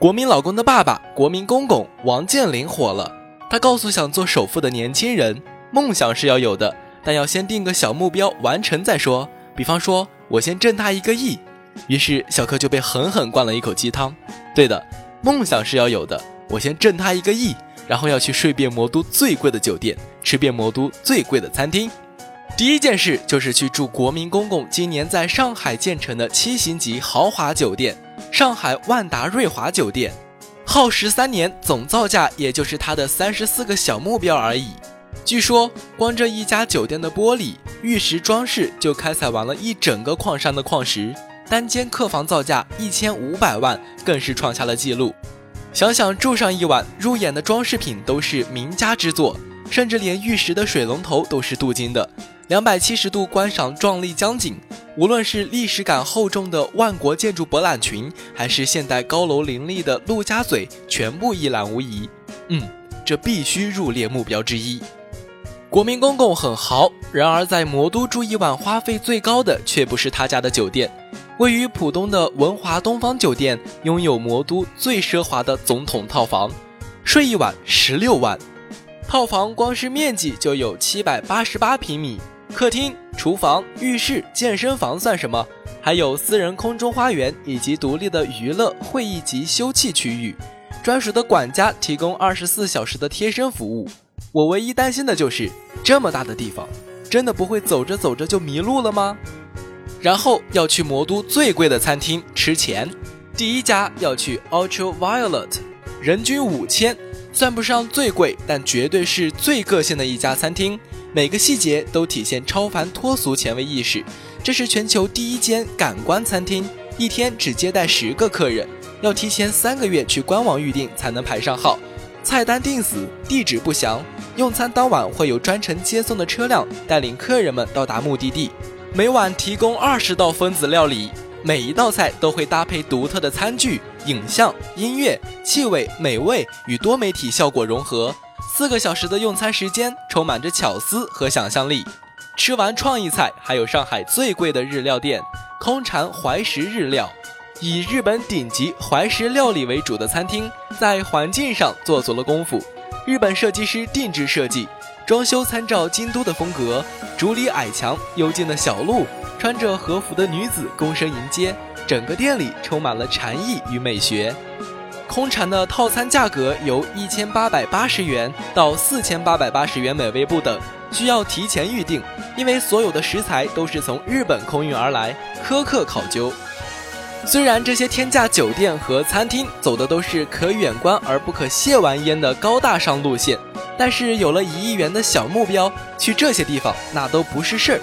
国民老公的爸爸，国民公公王健林火了。他告诉想做首富的年轻人，梦想是要有的，但要先定个小目标，完成再说。比方说，我先挣他一个亿。于是小柯就被狠狠灌了一口鸡汤。对的，梦想是要有的，我先挣他一个亿，然后要去睡遍魔都最贵的酒店，吃遍魔都最贵的餐厅。第一件事就是去住国民公公今年在上海建成的七星级豪华酒店。上海万达瑞华酒店，耗时三年，总造价也就是它的三十四个小目标而已。据说，光这一家酒店的玻璃、玉石装饰就开采完了一整个矿山的矿石，单间客房造价一千五百万，更是创下了纪录。想想住上一晚，入眼的装饰品都是名家之作，甚至连玉石的水龙头都是镀金的。两百七十度观赏壮丽江景，无论是历史感厚重的万国建筑博览群，还是现代高楼林立的陆家嘴，全部一览无遗。嗯，这必须入列目标之一。国民公公很豪，然而在魔都住一晚花费最高的却不是他家的酒店，位于浦东的文华东方酒店拥有魔都最奢华的总统套房，睡一晚十六万。套房光是面积就有七百八十八平米。客厅、厨房、浴室、健身房算什么？还有私人空中花园以及独立的娱乐、会议及休憩区域，专属的管家提供二十四小时的贴身服务。我唯一担心的就是这么大的地方，真的不会走着走着就迷路了吗？然后要去魔都最贵的餐厅吃钱，第一家要去 Ultra Violet，人均五千，算不上最贵，但绝对是最个性的一家餐厅。每个细节都体现超凡脱俗前卫意识。这是全球第一间感官餐厅，一天只接待十个客人，要提前三个月去官网预订才能排上号。菜单定死，地址不详。用餐当晚会有专程接送的车辆带领客人们到达目的地。每晚提供二十道分子料理，每一道菜都会搭配独特的餐具、影像、音乐、气味、美味与多媒体效果融合。四个小时的用餐时间充满着巧思和想象力，吃完创意菜，还有上海最贵的日料店空禅怀石日料，以日本顶级怀石料理为主的餐厅，在环境上做足了功夫，日本设计师定制设计，装修参照京都的风格，竹里矮墙，幽静的小路，穿着和服的女子躬身迎接，整个店里充满了禅意与美学。空蝉的套餐价格由一千八百八十元到四千八百八十元每位不等，需要提前预定，因为所有的食材都是从日本空运而来，苛刻考究。虽然这些天价酒店和餐厅走的都是可远观而不可亵玩焉的高大上路线，但是有了一亿元的小目标，去这些地方那都不是事儿。